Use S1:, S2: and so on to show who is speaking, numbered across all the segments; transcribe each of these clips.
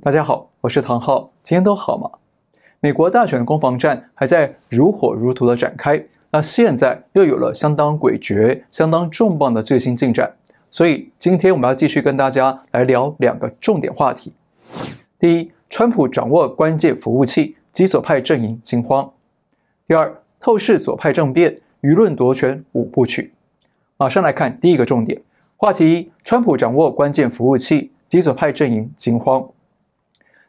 S1: 大家好，我是唐浩，今天都好吗？美国大选的攻防战还在如火如荼的展开，那现在又有了相当诡谲、相当重磅的最新进展，所以今天我们要继续跟大家来聊两个重点话题。第一，川普掌握关键服务器，极左派阵营惊慌。第二，透视左派政变，舆论夺权五部曲。马上来看第一个重点话题一：川普掌握关键服务器，极左派阵营惊慌。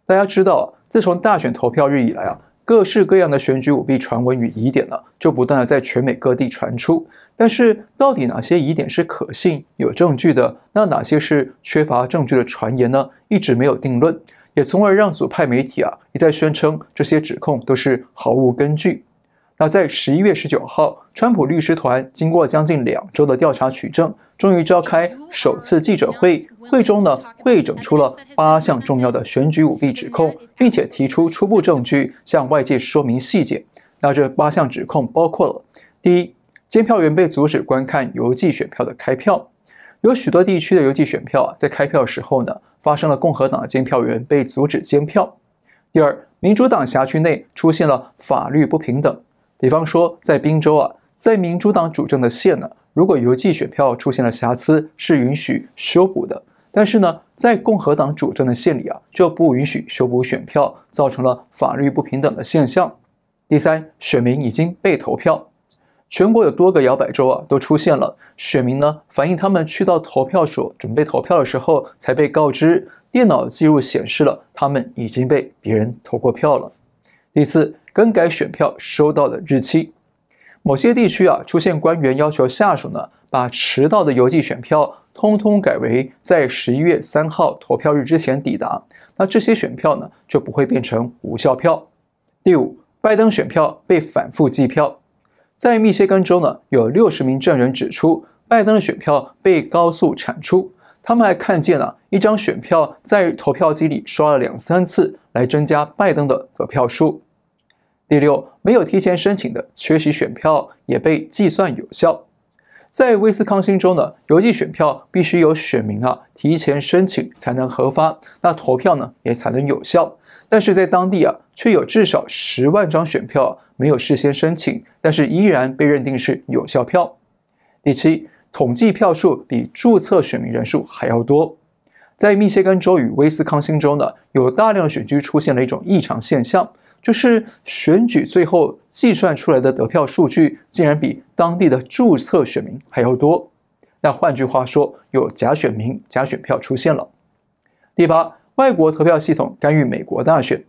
S1: 大家知道，自从大选投票日以来啊，各式各样的选举舞弊传闻与疑点呢，就不断的在全美各地传出。但是，到底哪些疑点是可信、有证据的？那哪些是缺乏证据的传言呢？一直没有定论，也从而让左派媒体啊一再宣称这些指控都是毫无根据。那在十一月十九号，川普律师团经过将近两周的调查取证，终于召开首次记者会。会中呢，汇整出了八项重要的选举舞弊指控，并且提出初步证据，向外界说明细节。那这八项指控包括了：第一，监票员被阻止观看邮寄选票的开票，有许多地区的邮寄选票啊，在开票时候呢，发生了共和党的监票员被阻止监票；第二，民主党辖区内出现了法律不平等。比方说，在宾州啊，在民主党主政的县呢，如果邮寄选票出现了瑕疵，是允许修补的；但是呢，在共和党主政的县里啊，就不允许修补选票，造成了法律不平等的现象。第三，选民已经被投票，全国有多个摇摆州啊，都出现了选民呢反映他们去到投票所准备投票的时候，才被告知电脑记录显示了他们已经被别人投过票了。第四。更改选票收到的日期，某些地区啊出现官员要求下属呢把迟到的邮寄选票通通改为在十一月三号投票日之前抵达，那这些选票呢就不会变成无效票。第五，拜登选票被反复计票，在密歇根州呢有六十名证人指出拜登的选票被高速产出，他们还看见了一张选票在投票机里刷了两三次来增加拜登的得票数。第六，没有提前申请的缺席选票也被计算有效。在威斯康星州呢，邮寄选票必须由选民啊提前申请才能核发，那投票呢也才能有效。但是在当地啊，却有至少十万张选票没有事先申请，但是依然被认定是有效票。第七，统计票数比注册选民人数还要多。在密歇根州与威斯康星州呢，有大量选区出现了一种异常现象。就是选举最后计算出来的得票数据，竟然比当地的注册选民还要多。那换句话说，有假选民、假选票出现了。第八，外国投票系统干预美国大选。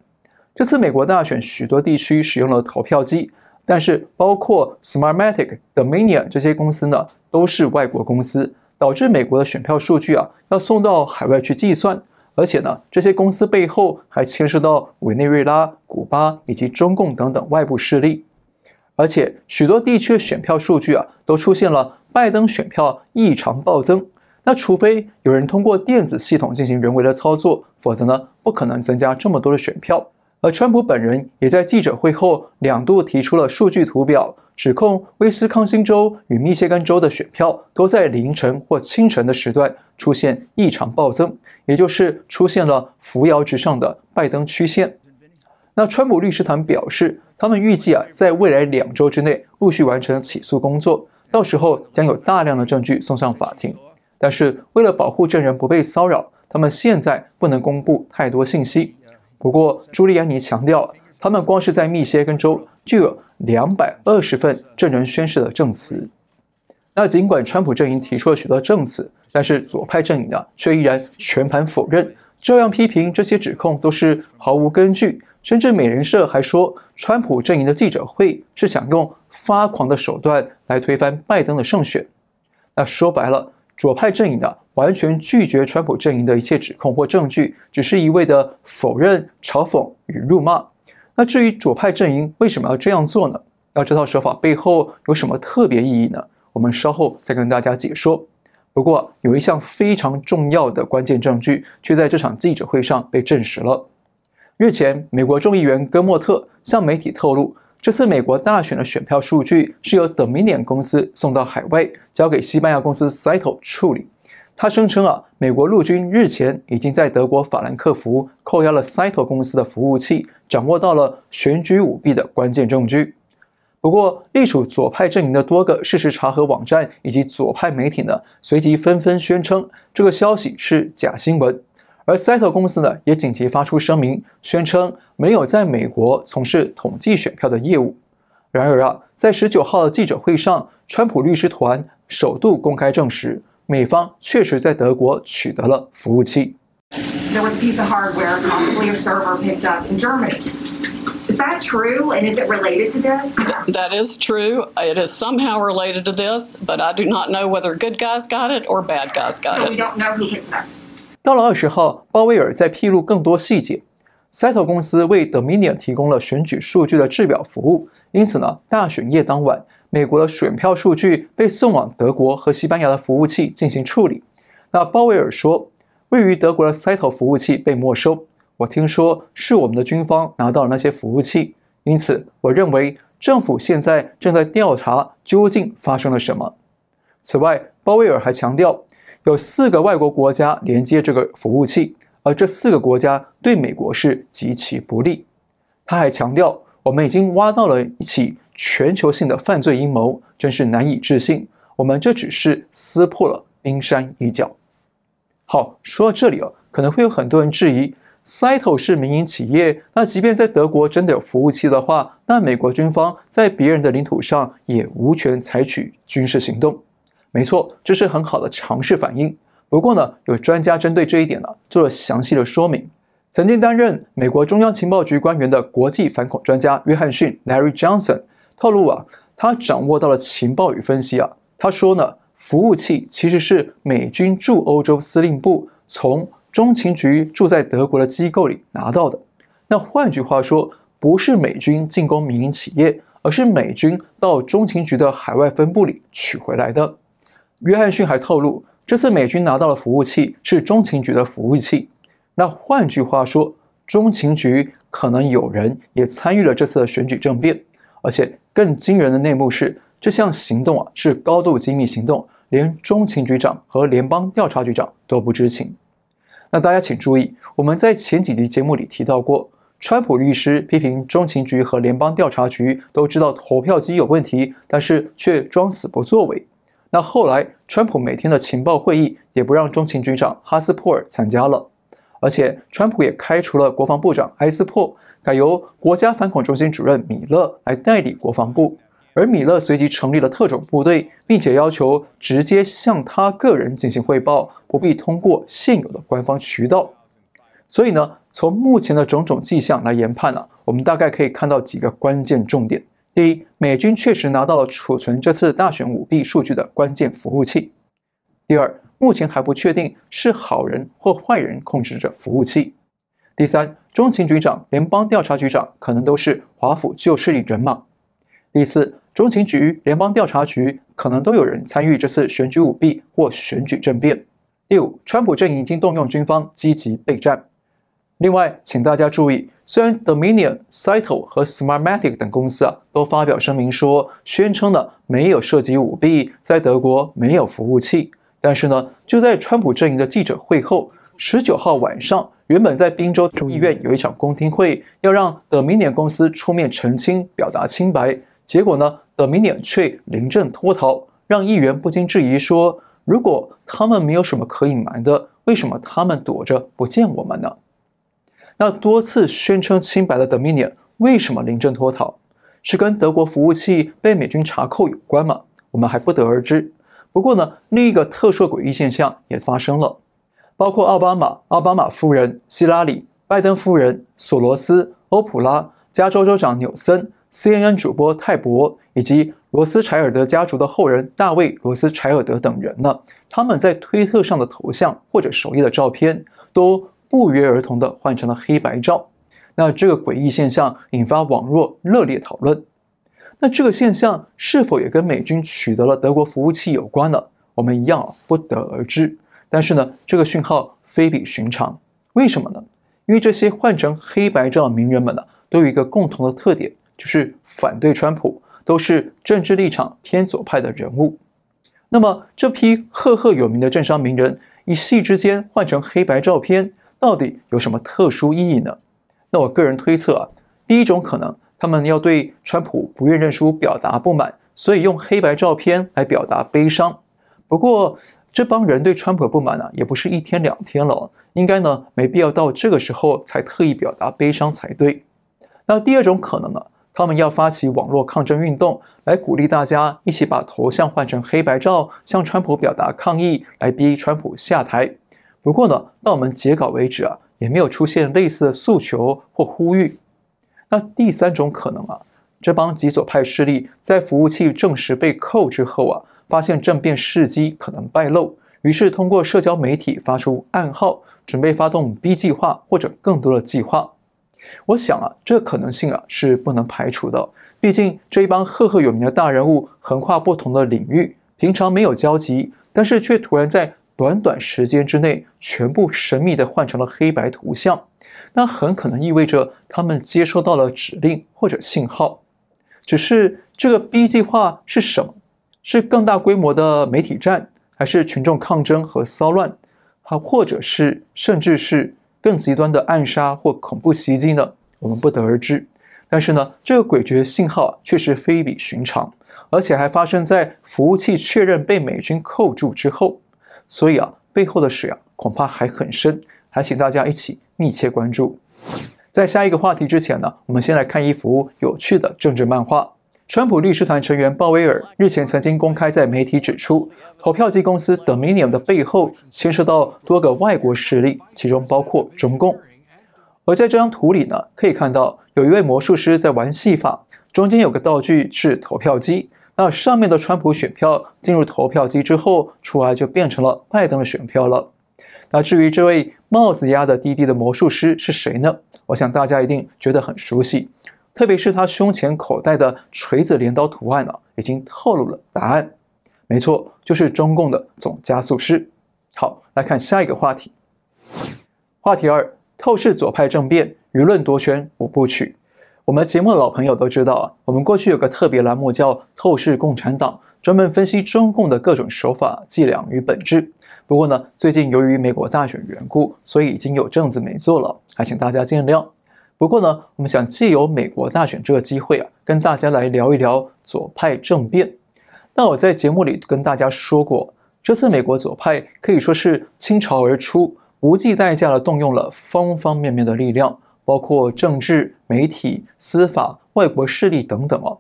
S1: 这次美国大选，许多地区使用了投票机，但是包括 Smartmatic、Dominion 这些公司呢，都是外国公司，导致美国的选票数据啊，要送到海外去计算。而且呢，这些公司背后还牵涉到委内瑞拉、古巴以及中共等等外部势力，而且许多地区的选票数据啊，都出现了拜登选票异常暴增。那除非有人通过电子系统进行人为的操作，否则呢，不可能增加这么多的选票。而川普本人也在记者会后两度提出了数据图表。指控威斯康星州与密歇根州的选票都在凌晨或清晨的时段出现异常暴增，也就是出现了扶摇直上的拜登曲线。那川普律师团表示，他们预计啊，在未来两周之内陆续完成起诉工作，到时候将有大量的证据送上法庭。但是为了保护证人不被骚扰，他们现在不能公布太多信息。不过，朱利安尼强调，他们光是在密歇根州就有。两百二十份证人宣誓的证词。那尽管川普阵营提出了许多证词，但是左派阵营呢，却依然全盘否认，这样批评这些指控都是毫无根据。甚至美联社还说，川普阵营的记者会是想用发狂的手段来推翻拜登的胜选。那说白了，左派阵营呢，完全拒绝川普阵营的一切指控或证据，只是一味的否认、嘲讽与辱骂。那至于左派阵营为什么要这样做呢？那这套手法背后有什么特别意义呢？我们稍后再跟大家解说。不过有一项非常重要的关键证据，却在这场记者会上被证实了。日前，美国众议员戈莫特向媒体透露，这次美国大选的选票数据是由 Dominion 公司送到海外，交给西班牙公司 Cytel 处理。他声称啊，美国陆军日前已经在德国法兰克福扣押了 Cytel 公司的服务器，掌握到了选举舞弊的关键证据。不过，隶属左派阵营的多个事实查核网站以及左派媒体呢，随即纷纷宣称这个消息是假新闻。而 Cytel 公司呢，也紧急发出声明，宣称没有在美国从事统计选票的业务。然而啊，在十九号的记者会上，川普律师团首度公开证实，美方确实在德国取得了服务器。
S2: There was a piece of hardware, possibly a server picked up in Germany. Is that true? And is it related to this?
S3: That is true. It is somehow related to this, but I do not know whether good guys got it or bad guys got
S2: So
S3: it.
S2: we don't know who picked it up.
S1: 到了二十号，鲍威尔在披露更多细节。Cytel 公司为 Dominion 提供了选举数据的制表服务，因此呢，大选夜当晚，美国的选票数据被送往德国和西班牙的服务器进行处理。那鲍威尔说， 位于德国的 Cytel 服务器被没收。我听说是我们的军方拿到了那些服务器，因此我认为政府现在正在调查究竟发生了什么。此外，鲍威尔还强调，有四个外国国家连接这个服务器，而这四个国家对美国是极其不利。他还强调，我们已经挖到了一起全球性的犯罪阴谋，真是难以置信。我们这只是撕破了冰山一角。好，说到这里哦，可能会有很多人质疑。，Cyto 是民营企业，那即便在德国真的有服务器的话，那美国军方在别人的领土上也无权采取军事行动。没错，这是很好的常识反应。不过呢，有专家针对这一点呢做了详细的说明。曾经担任美国中央情报局官员的国际反恐专家约翰逊 （Larry Johnson） 透露啊，他掌握到了情报与分析啊。他说呢，服务器其实是美军驻欧洲司令部从中情局驻在德国的机构里拿到的，那换句话说，不是美军进攻民营企业，而是美军到中情局的海外分部里取回来的。约翰逊还透露，这次美军拿到的服务器是中情局的服务器。那换句话说，中情局可能有人也参与了这次的选举政变，而且更惊人的内幕是，这项行动啊是高度机密行动，连中情局长和联邦调查局长都不知情。那大家请注意，我们在前几集节目里提到过，川普律师批评中情局和联邦调查局都知道投票机有问题，但是却装死不作为。那后来，川普每天的情报会议也不让中情局长哈斯珀尔参加了，而且川普也开除了国防部长埃斯珀，改由国家反恐中心主任米勒来代理国防部。而米勒随即成立了特种部队，并且要求直接向他个人进行汇报，不必通过现有的官方渠道。所以呢，从目前的种种迹象来研判呢、我们大概可以看到几个关键重点：第一，美军确实拿到了储存这次大选舞弊数据的关键服务器；第二，目前还不确定是好人或坏人控制着服务器；第三，中情局长、联邦调查局长可能都是华府旧势力人马；第四。中情局、联邦调查局可能都有人参与这次选举舞弊或选举政变。第五，川普阵营已经动用军方积极备战。另外，请大家注意，虽然 Dominion、Cytel 和 Smartmatic 等公司啊都发表声明说，宣称呢没有涉及舞弊，在德国没有服务器，但是呢，就在川普阵营的记者会后，十九号晚上，原本在宾州众议院有一场公听会，要让 Dominion 公司出面澄清，表达清白。结果呢，Dominion 却临阵脱逃，让议员不禁质疑说：如果他们没有什么可隐瞒的，为什么他们躲着不见我们呢？那多次宣称清白的 Dominion 为什么临阵脱逃？是跟德国服务器被美军查扣有关吗？我们还不得而知。不过呢，另一个特殊诡异现象也发生了，包括奥巴马、奥巴马夫人、希拉里、拜登夫人、索罗斯、欧普拉、加州州长纽森。CNN 主播泰伯以及罗斯柴尔德家族的后人大卫·罗斯柴尔德等人呢，他们在推特上的头像或者首页的照片都不约而同地换成了黑白照。那这个诡异现象引发网络热烈讨论。那这个现象是否也跟美军取得了德国服务器有关呢？我们一样不得而知。但是呢，这个讯号非比寻常。为什么呢？因为这些换成黑白照的名人们呢，都有一个共同的特点。就是反对川普，都是政治立场偏左派的人物，那么这批赫赫有名的政商名人一夕之间换成黑白照片，到底有什么特殊意义呢？那我个人推测啊，第一种可能，他们要对川普不愿认输表达不满，所以用黑白照片来表达悲伤。不过这帮人对川普不满啊，也不是一天两天了，应该呢没必要到这个时候才特意表达悲伤才对。那第二种可能呢？他们要发起网络抗争运动，来鼓励大家一起把头像换成黑白照，向川普表达抗议，来逼川普下台。不过呢，到我们截稿为止啊，也没有出现类似的诉求或呼吁。那第三种可能啊，这帮极左派势力在服务器证实被扣之后啊，发现政变时机可能败露，于是通过社交媒体发出暗号，准备发动 B 计划或者更多的计划。我想啊，这可能性啊是不能排除的。毕竟这一帮赫赫有名的大人物，横跨不同的领域，平常没有交集，但是却突然在短短时间之内，全部神秘的换成了黑白图像。那很可能意味着他们接收到了指令或者信号。只是这个 B 计划是什么？是更大规模的媒体战，还是群众抗争和骚乱？啊，或者是甚至是？更极端的暗杀或恐怖袭击呢？我们不得而知。但是呢，这个诡谲信号啊，确实非比寻常，而且还发生在服务器确认被美军扣住之后。所以啊，背后的水啊，恐怕还很深，还请大家一起密切关注。在下一个话题之前呢，我们先来看一幅有趣的政治漫画。川普律师团成员鲍威尔日前曾经公开在媒体指出，投票机公司 Dominion 的背后牵涉到多个外国势力，其中包括中共。而在这张图里呢，可以看到有一位魔术师在玩戏法，中间有个道具是投票机，那上面的川普选票进入投票机之后，出来就变成了拜登的选票了。那至于这位帽子压得低低的魔术师是谁呢？我想大家一定觉得很熟悉。特别是他胸前口袋的锤子镰刀图案啊，已经透露了答案。没错，就是中共的总加速师。好，来看下一个话题。话题二：透视左派政变，舆论夺权五部曲。我们节目的老朋友都知道啊，我们过去有个特别栏目叫《透视共产党》，专门分析中共的各种手法、伎俩与本质。不过呢，最近由于美国大选缘故，所以已经有阵子没做了，还请大家见谅。不过呢，我们想借由美国大选这个机会啊，跟大家来聊一聊左派政变。那我在节目里跟大家说过，这次美国左派可以说是倾巢而出，不计代价地动用了方方面面的力量，包括政治、媒体、司法、外国势力等等哦。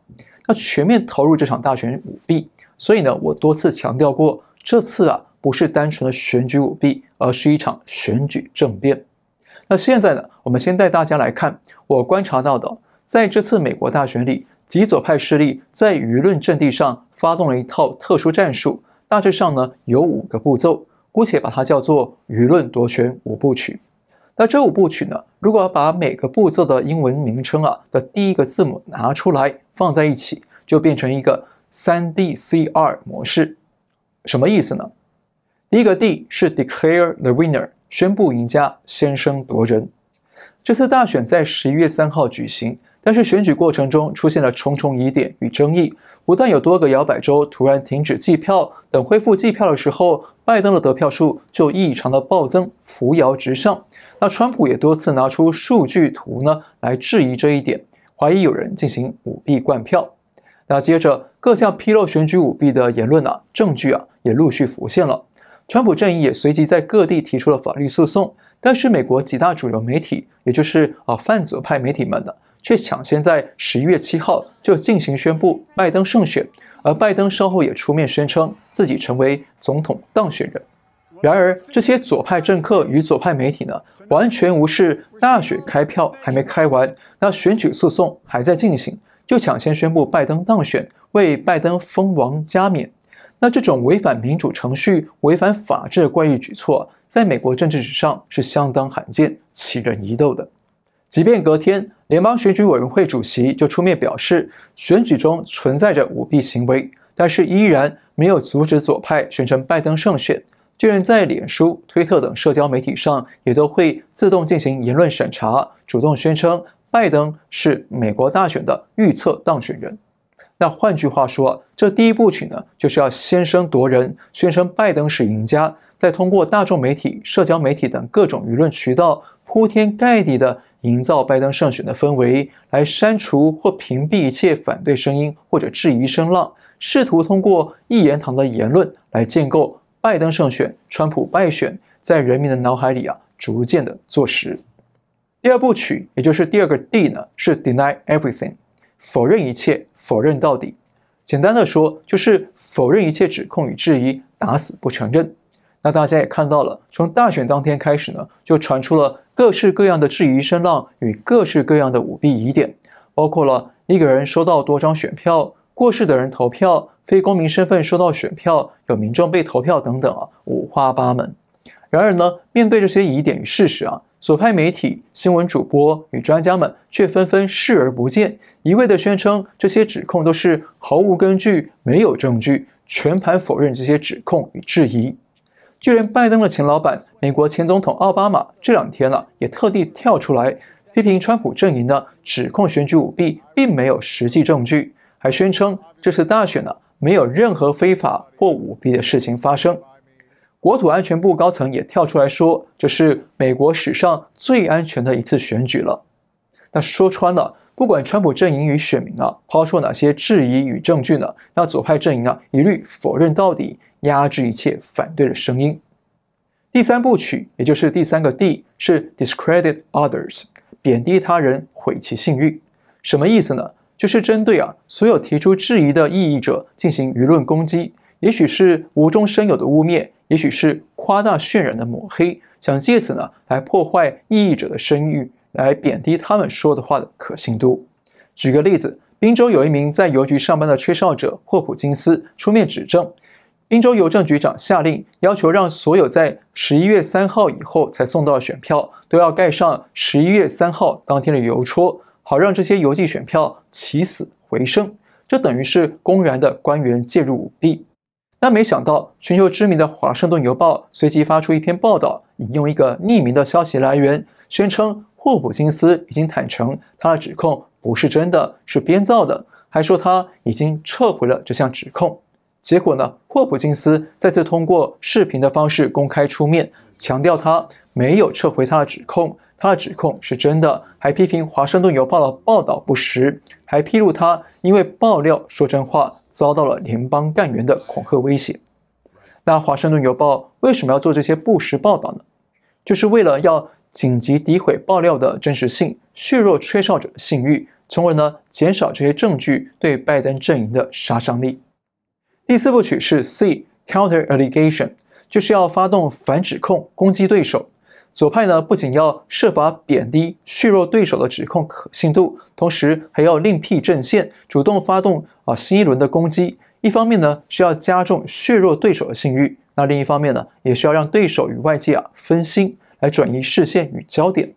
S1: 那全面投入这场大选舞弊。所以呢，我多次强调过，这次啊不是单纯的选举舞弊，而是一场选举政变。那现在呢，我们先带大家来看我观察到的，在这次美国大选里，极左派势力在舆论阵地上发动了一套特殊战术，大致上呢有五个步骤，姑且把它叫做舆论夺权五部曲。那这五部曲呢，如果把每个步骤的英文名称啊的第一个字母拿出来放在一起，就变成一个三 D C R 模式。什么意思呢？第一个 D 是 Declare the winner。宣布赢家，先声夺人。这次大选在十一月三号举行，但是选举过程中出现了重重疑点与争议，不但有多个摇摆州突然停止计票，等恢复计票的时候，拜登的得票数就异常的暴增，扶摇直上。那川普也多次拿出数据图呢来质疑这一点，怀疑有人进行舞弊灌票。那接着各项披露选举舞弊的言论啊，证据啊也陆续浮现了。川普阵营也随即在各地提出了法律诉讼，但是美国几大主流媒体，也就是啊泛左派媒体们呢，却抢先在十一月七号就进行宣布拜登胜选，而拜登稍后也出面宣称自己成为总统当选人。然而，这些左派政客与左派媒体呢，完全无视大选开票还没开完，那选举诉讼还在进行，就抢先宣布拜登当选，为拜登封王加冕。那这种违反民主程序、违反法治的怪异举措，在美国政治史上是相当罕见、奇人疑窦的。即便隔天，联邦选举委员会主席就出面表示，选举中存在着舞弊行为，但是依然没有阻止左派宣称拜登胜选。就连在脸书、推特等社交媒体上，也都会自动进行言论审查，主动宣称拜登是美国大选的预测当选人。那换句话说，这第一部曲呢，就是要先声夺人，宣称拜登是赢家，再通过大众媒体、社交媒体等各种舆论渠道，铺天盖地的营造拜登胜选的氛围，来删除或屏蔽一切反对声音或者质疑声浪，试图通过一言堂的言论来建构拜登胜选、川普败选，在人民的脑海里啊，逐渐的坐实。第二部曲，也就是第二个 D 呢，是 Deny Everything。否认一切，否认到底。简单的说，就是否认一切指控与质疑，打死不承认。那大家也看到了，从大选当天开始呢，就传出了各式各样的质疑声浪与各式各样的舞弊疑点，包括了一个人收到多张选票、过世的人投票、非公民身份收到选票、有民众被投票等等啊，五花八门。然而呢，面对这些疑点与事实啊。左派媒体、新闻主播与专家们却纷纷视而不见，一味地宣称这些指控都是毫无根据、没有证据，全盘否认这些指控与质疑。就连拜登的前老板、美国前总统奥巴马这两天了，也特地跳出来批评川普阵营的指控选举舞弊，并没有实际证据，还宣称这次大选呢，没有任何非法或舞弊的事情发生。国土安全部高层也跳出来说，这是美国史上最安全的一次选举了。那说穿了，不管川普阵营与选民啊抛出哪些质疑与证据呢，那左派阵营啊一律否认到底，压制一切反对的声音。第三部曲，也就是第三个 D，是 discredit others，贬低他人，毁其信誉。什么意思呢？就是针对啊所有提出质疑的异议者进行舆论攻击，也许是无中生有的污蔑。也许是夸大渲染的抹黑，想借此呢来破坏异议者的声誉，来贬低他们说的话的可信度。举个例子，宾州有一名在邮局上班的吹哨者霍普金斯出面指证，宾州邮政局长下令要求让所有在十一月三号以后才送到的选票都要盖上十一月三号当天的邮戳，好让这些邮寄选票起死回生。这等于是公然的官员介入舞弊。但没想到，全球知名的《华盛顿邮报》随即发出一篇报道，引用一个匿名的消息来源，宣称霍普金斯已经坦承他的指控不是真的，是编造的，还说他已经撤回了这项指控。结果呢，霍普金斯再次通过视频的方式公开出面，强调他没有撤回他的指控，他的指控是真的，还批评《华盛顿邮报》的报道不实，还披露他因为爆料说真话。遭到了联邦干员的恐吓威胁。那《华盛顿邮报》为什么要做这些不实报道呢？就是为了要紧急诋毁爆料的真实性，削弱吹哨者的信誉，从而呢减少这些证据对拜登阵营的杀伤力。第四部曲是 C Counter Allegation，就是要发动反指控，攻击对手。左派呢不仅要设法贬低、削弱对手的指控可信度，同时还要另辟阵线，主动发动啊新一轮的攻击。一方面呢是要加重削弱对手的信誉，那另一方面呢也是要让对手与外界啊分心，来转移视线与焦点。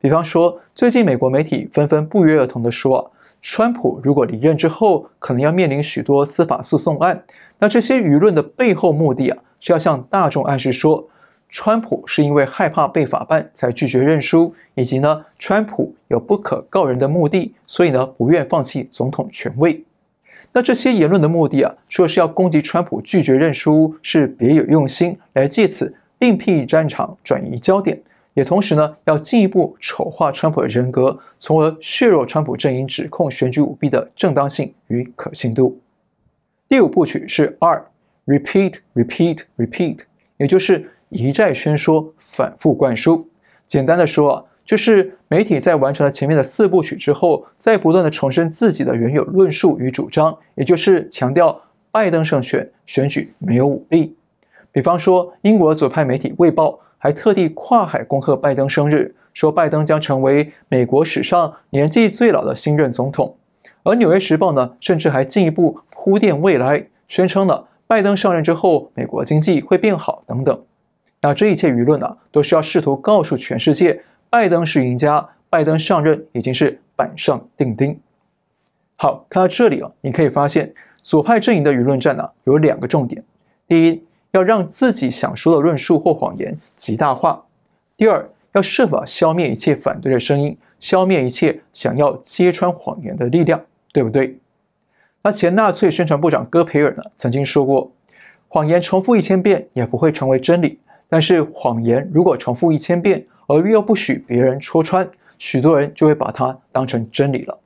S1: 比方说，最近美国媒体纷纷不约而同地说啊，川普如果离任之后，可能要面临许多司法诉讼案。那这些舆论的背后目的啊，是要向大众暗示说。川普是因为害怕被法办才拒绝认输，以及呢，川普有不可告人的目的，所以呢，不愿放弃总统权位。那这些言论的目的啊，说是要攻击川普拒绝认输是别有用心，来借此另辟战场，转移焦点，也同时呢，要进一步丑化川普的人格，从而削弱川普阵营指控选举舞弊的正当性与可信度。第五部曲是 R，Repeat, Repeat, Repeat，也就是。一再宣说，反复灌输。简单的说啊，就是媒体在完成了前面的四部曲之后，再不断的重申自己的原有论述与主张，也就是强调拜登胜选，选举没有舞弊。比方说，英国左派媒体《卫报》还特地跨海恭贺拜登生日，说拜登将成为美国史上年纪最老的新任总统。而《纽约时报》呢，甚至还进一步铺垫未来，宣称了拜登上任之后，美国经济会变好等等。那这一切舆论呢、都是要试图告诉全世界，拜登是赢家，拜登上任已经是板上钉钉。好，看到这里啊，你可以发现左派阵营的舆论战呢、有两个重点：第一，要让自己想说的论述或谎言极大化；第二，要设法消灭一切反对的声音，消灭一切想要揭穿谎言的力量，对不对？那前纳粹宣传部长戈培尔呢，曾经说过，谎言重复一千遍也不会成为真理，但是谎言如果重复一千遍，而又不许别人戳穿，许多人就会把它当成真理了。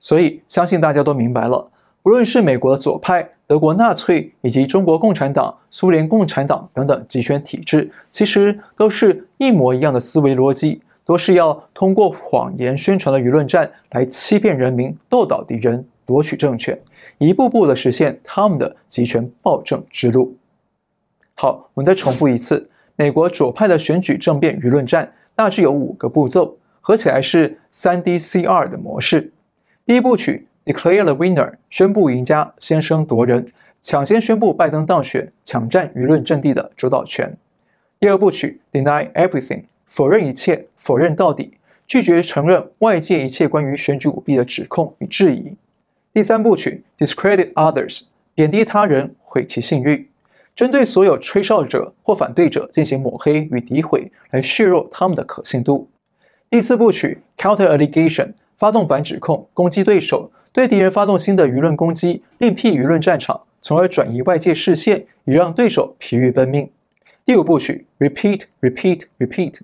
S1: 所以，相信大家都明白了，无论是美国的左派、德国纳粹，以及中国共产党、苏联共产党等等集权体制，其实都是一模一样的思维逻辑。都是要通过谎言宣传的舆论战来欺骗人民、斗倒敌人、夺取政权，一步步的实现他们的集权暴政之路。好，我们再重复一次：美国左派的选举政变舆论战大致有五个步骤，合起来是三 DCR 的模式。第一部曲：Declare the winner，宣布赢家，先声夺人，抢先宣布拜登当选，抢占舆论阵地的主导权。第二部曲：Deny everything。否认一切，否认到底，拒绝承认外界一切关于选举舞弊的指控与质疑。第三部曲，discredit others，贬低他人，毁其信誉，针对所有吹哨者或反对者进行抹黑与诋毁，来削弱他们的可信度。第四部曲，counter allegation，发动反指控，攻击对手，对敌人发动新的舆论攻击，另辟舆论战场，从而转移外界视线，以让对手疲于奔命。第五部曲，repeat repeat repeat，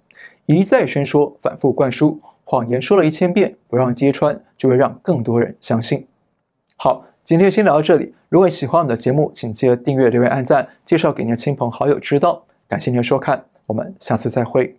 S1: 一再宣说，反复灌输谎言，说了一千遍，不让揭穿，就会让更多人相信。好，今天先聊到这里。如果你喜欢我们的节目，请记得订阅、留言、按赞，介绍给您的亲朋好友知道。感谢您的收看，我们下次再会。